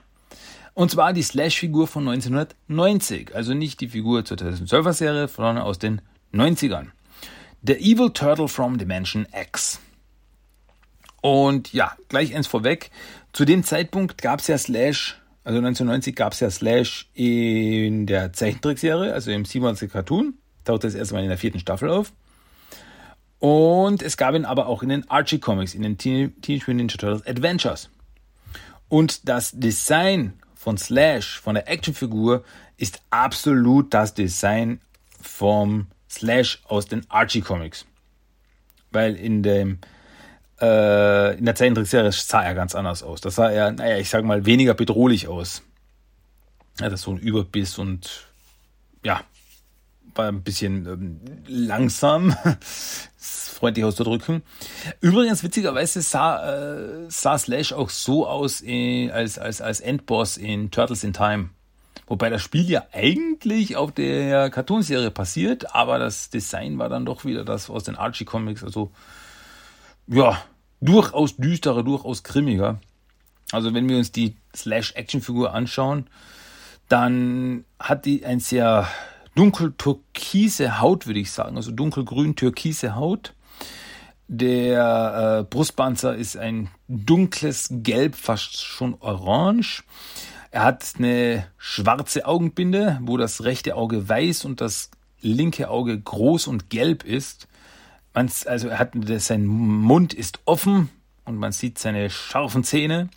Und zwar die Slash-Figur von 1990. Also nicht die Figur zur 2012er Serie, sondern aus den 90ern. The Evil Turtle from Dimension X. Und ja, gleich eins vorweg. Zu dem Zeitpunkt gab es ja Slash, also 1990 gab es ja Slash in der Zeichentrickserie, also im 27 Cartoon. Taucht das erstmal in der vierten Staffel auf. Und es gab ihn aber auch in den Archie Comics, in den Teenage Mutant Ninja Turtles Adventures. Und das Design von Slash, von der Actionfigur, ist absolut das Design vom Slash aus den Archie Comics. Weil in dem äh, in der Zeichentrickserie sah er ganz anders aus. Das sah er, naja, ich sag mal, weniger bedrohlich aus. Er hatte so ein Überbiss und ja, war ein bisschen ähm, langsam, freundlich auszudrücken. Übrigens, witzigerweise sah, äh, sah Slash auch so aus in, als, als, als Endboss in Turtles in Time. Wobei das Spiel ja eigentlich auf der Cartoonserie passiert, aber das Design war dann doch wieder das aus den Archie Comics. Also, ja, durchaus düsterer, durchaus grimmiger. Also, wenn wir uns die Slash-Action-Figur anschauen, dann hat die ein sehr dunkel-türkise Haut, würde ich sagen, also dunkelgrün-türkise Haut. Der äh, Brustpanzer ist ein dunkles Gelb, fast schon orange. Er hat eine schwarze Augenbinde, wo das rechte Auge weiß und das linke Auge groß und gelb ist. Man, also er hat, sein Mund ist offen und man sieht seine scharfen Zähne.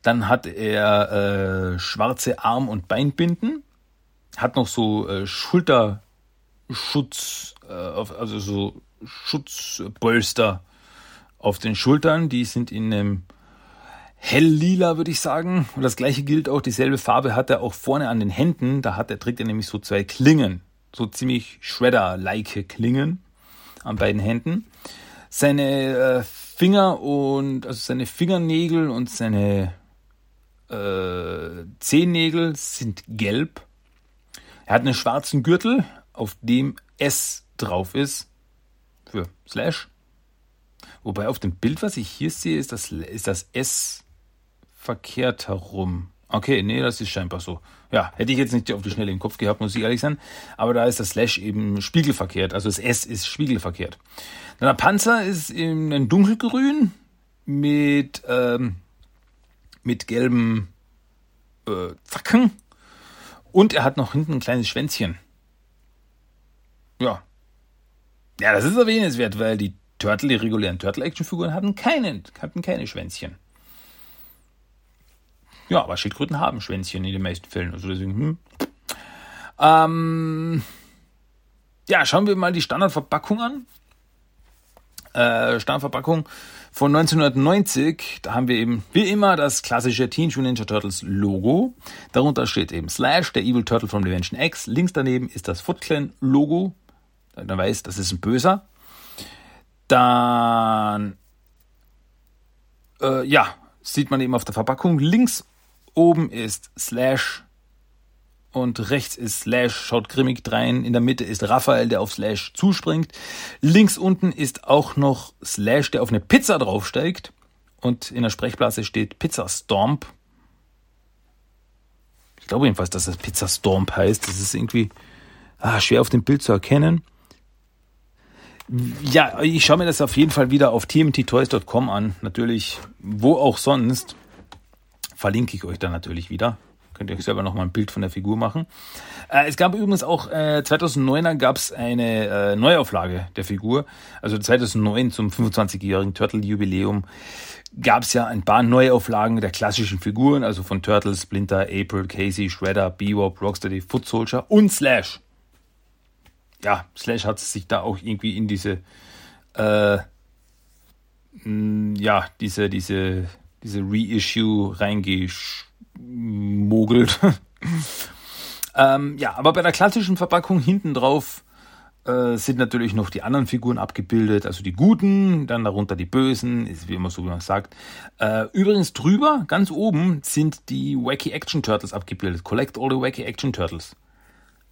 Dann hat er äh, schwarze Arm- und Beinbinden hat noch so äh, Schulterschutz, äh, also so Schutzpolster auf den Schultern. Die sind in einem helllila, würde ich sagen. Und das gleiche gilt auch, dieselbe Farbe hat er auch vorne an den Händen. Da hat er, trägt er nämlich so zwei Klingen. So ziemlich Shredder-like Klingen an beiden Händen. Seine äh, Finger und, also seine Fingernägel und seine äh, Zehennägel sind gelb. Er hat einen schwarzen Gürtel, auf dem S drauf ist für Slash. Wobei auf dem Bild, was ich hier sehe, ist das, ist das S verkehrt herum. Okay, nee, das ist scheinbar so. Ja, hätte ich jetzt nicht auf die Schnelle im Kopf gehabt, muss ich ehrlich sein. Aber da ist das Slash eben spiegelverkehrt. Also das S ist spiegelverkehrt. Dann der Panzer ist in ein dunkelgrün mit, ähm, mit gelben äh, Zacken. Und er hat noch hinten ein kleines Schwänzchen. Ja. Ja, das ist erwähnenswert, weil die Turtle, die regulären Turtle-Action-Figuren hatten keine, hatten keine Schwänzchen. Ja, aber Schildkröten haben Schwänzchen in den meisten Fällen. Also deswegen, hm. Ähm, ja, schauen wir mal die Standardverpackung an. Äh, Standardverpackung von 1990. Da haben wir eben wie immer das klassische Teenage Mutant Ninja Turtles Logo. Darunter steht eben Slash, der Evil Turtle from Dimension X. Links daneben ist das Foot Clan Logo. Dann weiß, das ist ein Böser. Dann, äh, ja, sieht man eben auf der Verpackung. Links oben ist Slash und rechts ist Slash, schaut grimmig drein. In der Mitte ist Raphael, der auf Slash zuspringt. Links unten ist auch noch Slash, der auf eine Pizza draufsteigt. Und in der Sprechblase steht Pizza Stomp. Ich glaube jedenfalls, dass das Pizza Stomp heißt. Das ist irgendwie ah, schwer auf dem Bild zu erkennen. Ja, ich schaue mir das auf jeden Fall wieder auf tmttoys.com an. Natürlich, wo auch sonst. Verlinke ich euch dann natürlich wieder. Könnt ihr euch selber nochmal ein Bild von der Figur machen. Äh, es gab übrigens auch, äh, 2009er gab es eine äh, Neuauflage der Figur. Also 2009 zum 25-jährigen Turtle-Jubiläum gab es ja ein paar Neuauflagen der klassischen Figuren, also von Turtles, Splinter, April, Casey, Shredder, Bebop, Rocksteady, Foot Soldier und Slash ja, Slash hat sich da auch irgendwie in diese, äh, ja, diese, diese, diese Reissue reingemogelt. ähm, ja, aber bei der klassischen Verpackung hinten drauf äh, sind natürlich noch die anderen Figuren abgebildet, also die Guten, dann darunter die Bösen, ist wie immer so, wie man sagt. Äh, übrigens drüber, ganz oben, sind die Wacky Action Turtles abgebildet. Collect all the Wacky Action Turtles.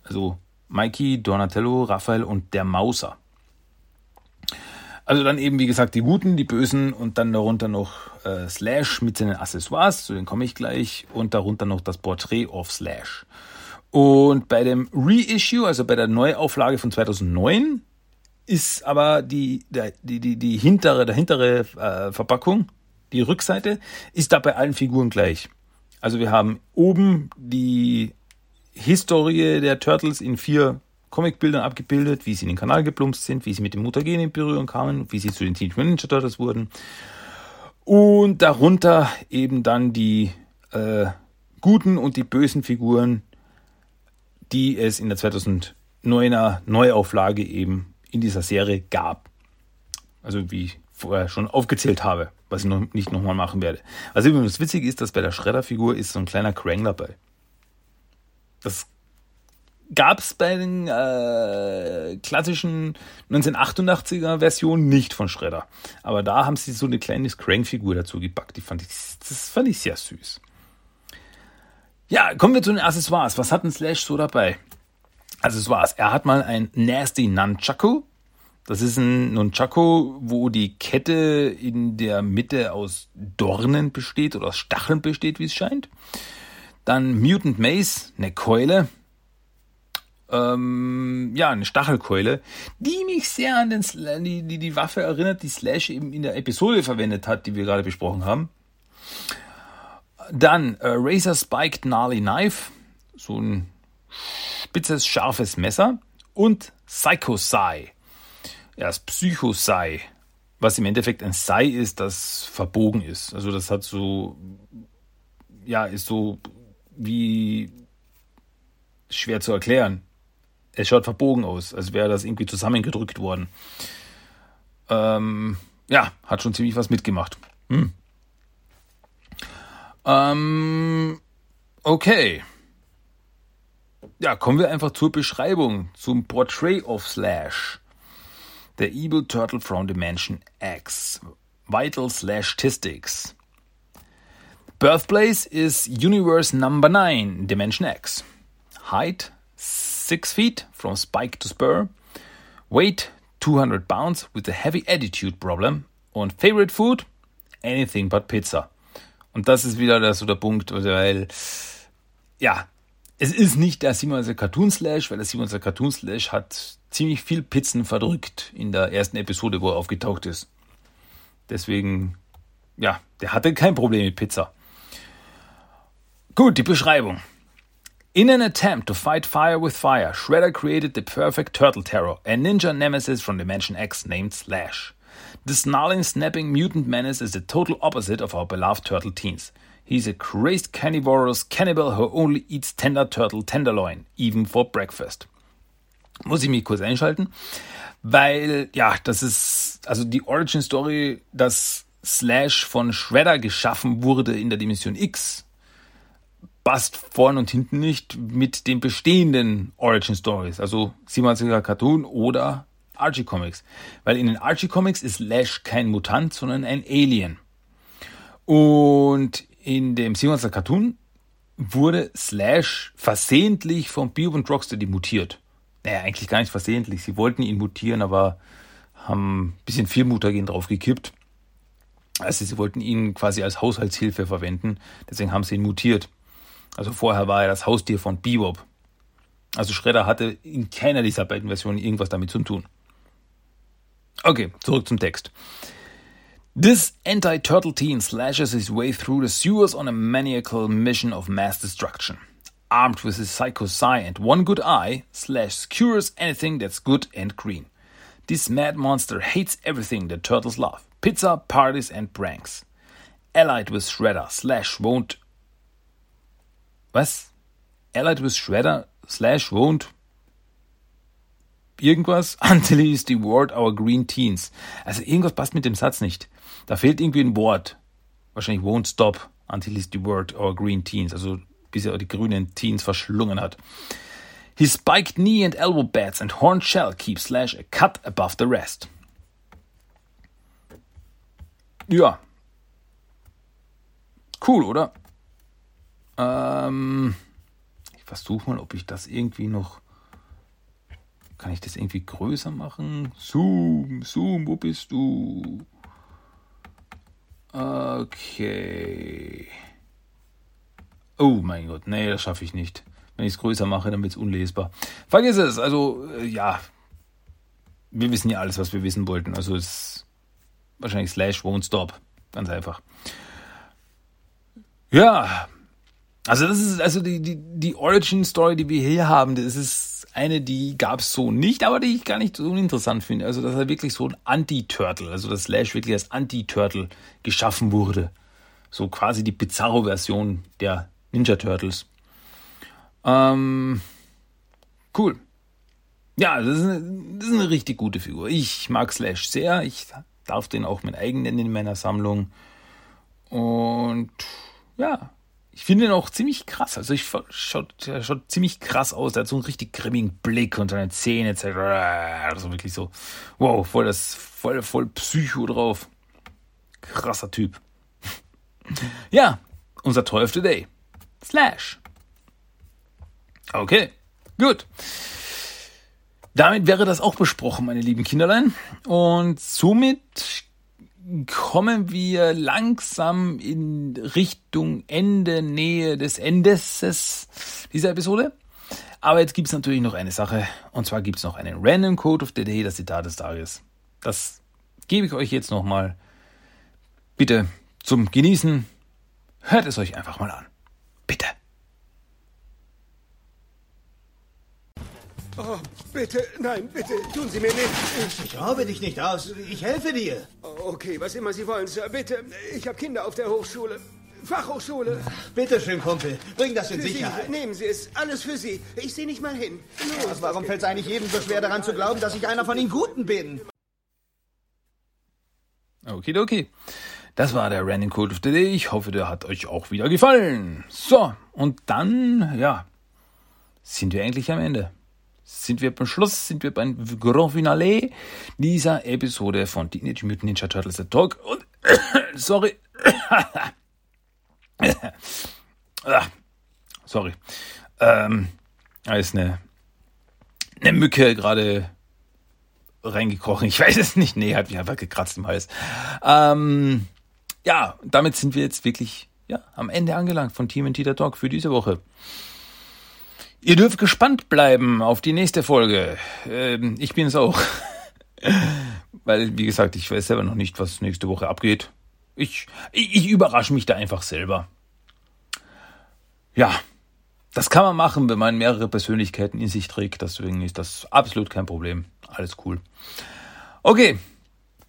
Also Mikey, Donatello, Raphael und der Mauser. Also dann eben, wie gesagt, die Guten, die Bösen und dann darunter noch äh, Slash mit seinen Accessoires, zu denen komme ich gleich, und darunter noch das Porträt of Slash. Und bei dem Reissue, also bei der Neuauflage von 2009, ist aber die, die, die, die hintere, der hintere äh, Verpackung, die Rückseite, ist da bei allen Figuren gleich. Also wir haben oben die Historie der Turtles in vier Comicbildern abgebildet, wie sie in den Kanal geplumpst sind, wie sie mit dem Mutagen in Berührung kamen, wie sie zu den Teenage Mutant Ninja Turtles wurden. Und darunter eben dann die äh, guten und die bösen Figuren, die es in der 2009er Neuauflage eben in dieser Serie gab. Also wie ich vorher schon aufgezählt habe, was ich noch nicht nochmal machen werde. Was übrigens witzig ist, dass bei der Schredder-Figur ist so ein kleiner Krang dabei. Das gab es bei den äh, klassischen 1988er Versionen nicht von Shredder. Aber da haben sie so eine kleine Crank-Figur dazu gepackt. Die fand ich, das fand ich sehr süß. Ja, kommen wir zu den Accessoires. Was hat ein Slash so dabei? Accessoires. Er hat mal ein Nasty Nunchaku. Das ist ein Nunchaku, wo die Kette in der Mitte aus Dornen besteht oder aus Stacheln besteht, wie es scheint. Dann Mutant Maze, eine Keule. Ähm, ja, eine Stachelkeule, die mich sehr an den, die, die, die Waffe erinnert, die Slash eben in der Episode verwendet hat, die wir gerade besprochen haben. Dann äh, Razor Spiked Gnarly Knife, so ein spitzes, scharfes Messer. Und Psycho Psy, ja, das Psycho Psy, was im Endeffekt ein Psy ist, das verbogen ist. Also das hat so, ja, ist so wie schwer zu erklären. Es schaut verbogen aus, als wäre das irgendwie zusammengedrückt worden. Ähm, ja, hat schon ziemlich was mitgemacht. Hm. Ähm, okay. Ja, kommen wir einfach zur Beschreibung, zum Portrait of Slash. The Evil Turtle from Dimension X. Vital Slash Statistics. Birthplace is Universe Number 9, Dimension X. Height 6 feet from spike to spur. Weight 200 pounds with a heavy attitude problem. Und Favorite Food? Anything but Pizza. Und das ist wieder der, so der Punkt, weil, ja, es ist nicht der 7 Cartoon Slash, weil der 7 Cartoon Slash hat ziemlich viel Pizzen verdrückt in der ersten Episode, wo er aufgetaucht ist. Deswegen, ja, der hatte kein Problem mit Pizza. Gut, die Beschreibung. In an attempt to fight fire with fire, Shredder created the perfect turtle terror, a ninja nemesis from Dimension X named Slash. The snarling, snapping mutant menace is the total opposite of our beloved turtle teens. He's a crazed carnivorous cannibal who only eats tender turtle tenderloin, even for breakfast. Muss ich mich kurz einschalten, weil, ja, das ist, also die Origin Story, dass Slash von Shredder geschaffen wurde in der Dimension X, passt vorn und hinten nicht mit den bestehenden Origin Stories, also 27er Cartoon oder Archie Comics. Weil in den Archie Comics ist Lash kein Mutant, sondern ein Alien. Und in dem 27er Cartoon wurde Slash versehentlich von Bebop und Rocksteady mutiert. Naja, eigentlich gar nicht versehentlich. Sie wollten ihn mutieren, aber haben ein bisschen viel Mutagen drauf. Also sie wollten ihn quasi als Haushaltshilfe verwenden. Deswegen haben sie ihn mutiert. Also vorher war er das Haustier von Bebop. Also Shredder hatte in keiner dieser beiden Versionen irgendwas damit zu tun. Okay, zurück zum Text. This anti-turtle teen slashes his way through the sewers on a maniacal mission of mass destruction. Armed with his psycho psi and one good eye, Slash skewers anything that's good and green. This mad monster hates everything that turtles love. Pizza, parties and pranks. Allied with Shredder, Slash won't was? Allied with Shredder slash won't irgendwas until he's devoured our green teens. Also irgendwas passt mit dem Satz nicht. Da fehlt irgendwie ein Wort. Wahrscheinlich won't stop until he's devoured our green teens. Also bis er die grünen Teens verschlungen hat. His spiked knee and elbow bats and horned shell keep Slash a cut above the rest. Ja. Cool, oder? Ähm, ich versuche mal, ob ich das irgendwie noch. Kann ich das irgendwie größer machen? Zoom, Zoom, wo bist du? Okay. Oh mein Gott, nee, das schaffe ich nicht. Wenn ich es größer mache, dann wird es unlesbar. Vergiss es, also äh, ja. Wir wissen ja alles, was wir wissen wollten. Also es ist wahrscheinlich Slash won't stop. Ganz einfach. Ja, also das ist also die, die, die Origin-Story, die wir hier haben, das ist eine, die gab es so nicht, aber die ich gar nicht so uninteressant finde. Also dass er wirklich so ein Anti-Turtle, also dass Slash wirklich als Anti-Turtle geschaffen wurde. So quasi die Bizarro-Version der Ninja Turtles. Ähm, cool. Ja, das ist, eine, das ist eine richtig gute Figur. Ich mag Slash sehr. Ich darf den auch mit eigen nennen in meiner Sammlung. Und ja, ich finde ihn auch ziemlich krass. Also ich schaut, schaut ziemlich krass aus. Er hat so einen richtig grimmigen Blick und seine Zähne etc. Also wirklich so, wow, voll das, voll, voll Psycho drauf. Krasser Typ. ja, unser Toy of the Day. Slash. Okay, gut. Damit wäre das auch besprochen, meine lieben Kinderlein. Und somit kommen wir langsam in Richtung Ende, Nähe des Endes dieser Episode. Aber jetzt gibt es natürlich noch eine Sache. Und zwar gibt es noch einen Random Code of the Day, das Zitat des Tages. Das gebe ich euch jetzt nochmal. Bitte zum Genießen. Hört es euch einfach mal an. Bitte. Oh, bitte, nein, bitte, tun Sie mir nichts. Ich raube dich nicht aus. Ich helfe dir. Okay, was immer Sie wollen, Sir. Bitte, ich habe Kinder auf der Hochschule. Fachhochschule. Bitte schön, Kumpel. Bring das in Für Sicherheit. Sie. Nehmen Sie es. Alles für Sie. Ich sehe nicht mal hin. Los, Was, warum fällt es eigentlich jedem so schwer daran zu glauben, dass ich einer von den Guten bin? Okay, okay. Das war der Random Code of the Day. Ich hoffe, der hat euch auch wieder gefallen. So, und dann, ja, sind wir eigentlich am Ende. Sind wir beim Schluss, sind wir beim Grand Finale dieser Episode von Teenage Mutant Ninja Turtles The Talk. Und, sorry. Sorry. Ähm, da ist eine, eine Mücke gerade reingekrochen. Ich weiß es nicht. Nee, hat mich einfach gekratzt im Hals. Ähm, ja, damit sind wir jetzt wirklich ja, am Ende angelangt von Team Tita Talk für diese Woche. Ihr dürft gespannt bleiben auf die nächste Folge. Ähm, ich bin es auch. Weil, wie gesagt, ich weiß selber noch nicht, was nächste Woche abgeht. Ich, ich, ich überrasche mich da einfach selber. Ja, das kann man machen, wenn man mehrere Persönlichkeiten in sich trägt. Deswegen ist das absolut kein Problem. Alles cool. Okay,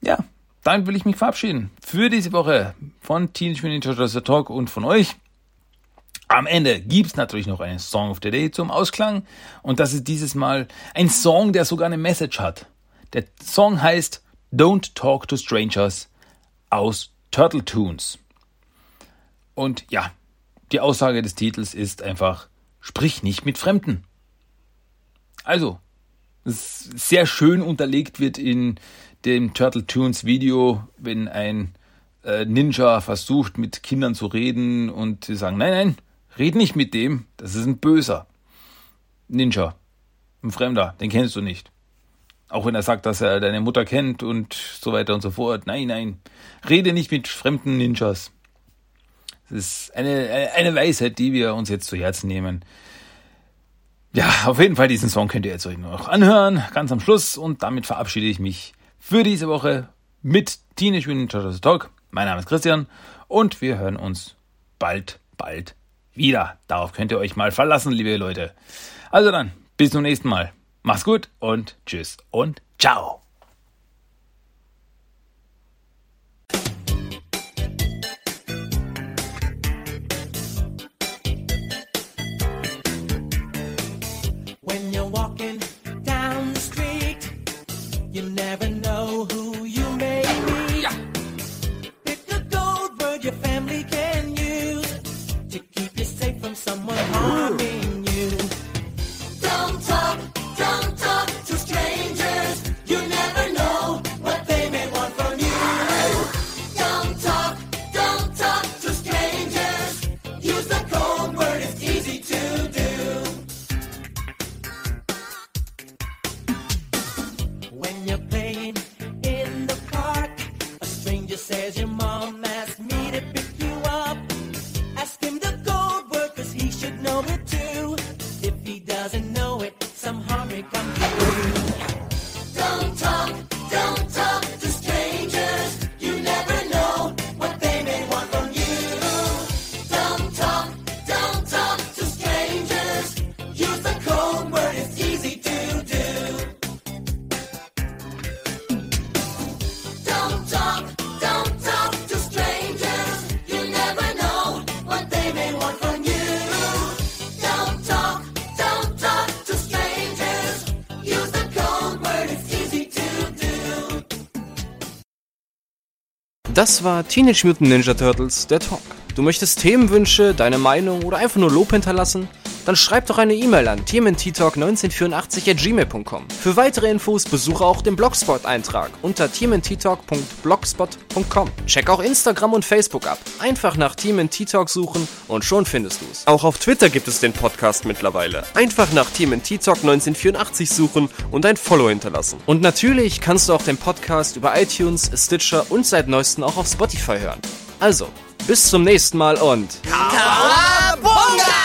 ja, dann will ich mich verabschieden für diese Woche von Teenage Mutant Ninja Talk und von euch. Am Ende gibt's natürlich noch einen Song of the Day zum Ausklang und das ist dieses Mal ein Song, der sogar eine Message hat. Der Song heißt Don't Talk to Strangers aus Turtle Tunes. Und ja, die Aussage des Titels ist einfach sprich nicht mit Fremden. Also, sehr schön unterlegt wird in dem Turtle Tunes Video, wenn ein äh, Ninja versucht, mit Kindern zu reden und sie sagen, nein, nein, red nicht mit dem, das ist ein Böser. Ninja, ein Fremder, den kennst du nicht. Auch wenn er sagt, dass er deine Mutter kennt und so weiter und so fort. Nein, nein, rede nicht mit fremden Ninjas. Das ist eine, eine Weisheit, die wir uns jetzt zu Herzen nehmen. Ja, auf jeden Fall diesen Song könnt ihr jetzt euch noch anhören, ganz am Schluss. Und damit verabschiede ich mich für diese Woche mit Teenage Mutant Ninja Talk. Mein Name ist Christian und wir hören uns bald, bald wieder. Darauf könnt ihr euch mal verlassen, liebe Leute. Also dann, bis zum nächsten Mal. Macht's gut und tschüss und ciao. Das war Teenage Mutant Ninja Turtles, der Talk. Du möchtest Themenwünsche, deine Meinung oder einfach nur Lob hinterlassen? Dann schreib doch eine E-Mail an tmnttalk1984 at gmail.com. Für weitere Infos besuche auch den Blogspot-Eintrag unter tmnttalk.blogspot.com. Check auch Instagram und Facebook ab. Einfach nach TMNT-Talk suchen und schon findest du's. Auch auf Twitter gibt es den Podcast mittlerweile. Einfach nach TMNT Talk 1984 suchen und ein Follow hinterlassen. Und natürlich kannst du auch den Podcast über iTunes, Stitcher und seit neuestem auch auf Spotify hören. Also, bis zum nächsten Mal und... Kawaii!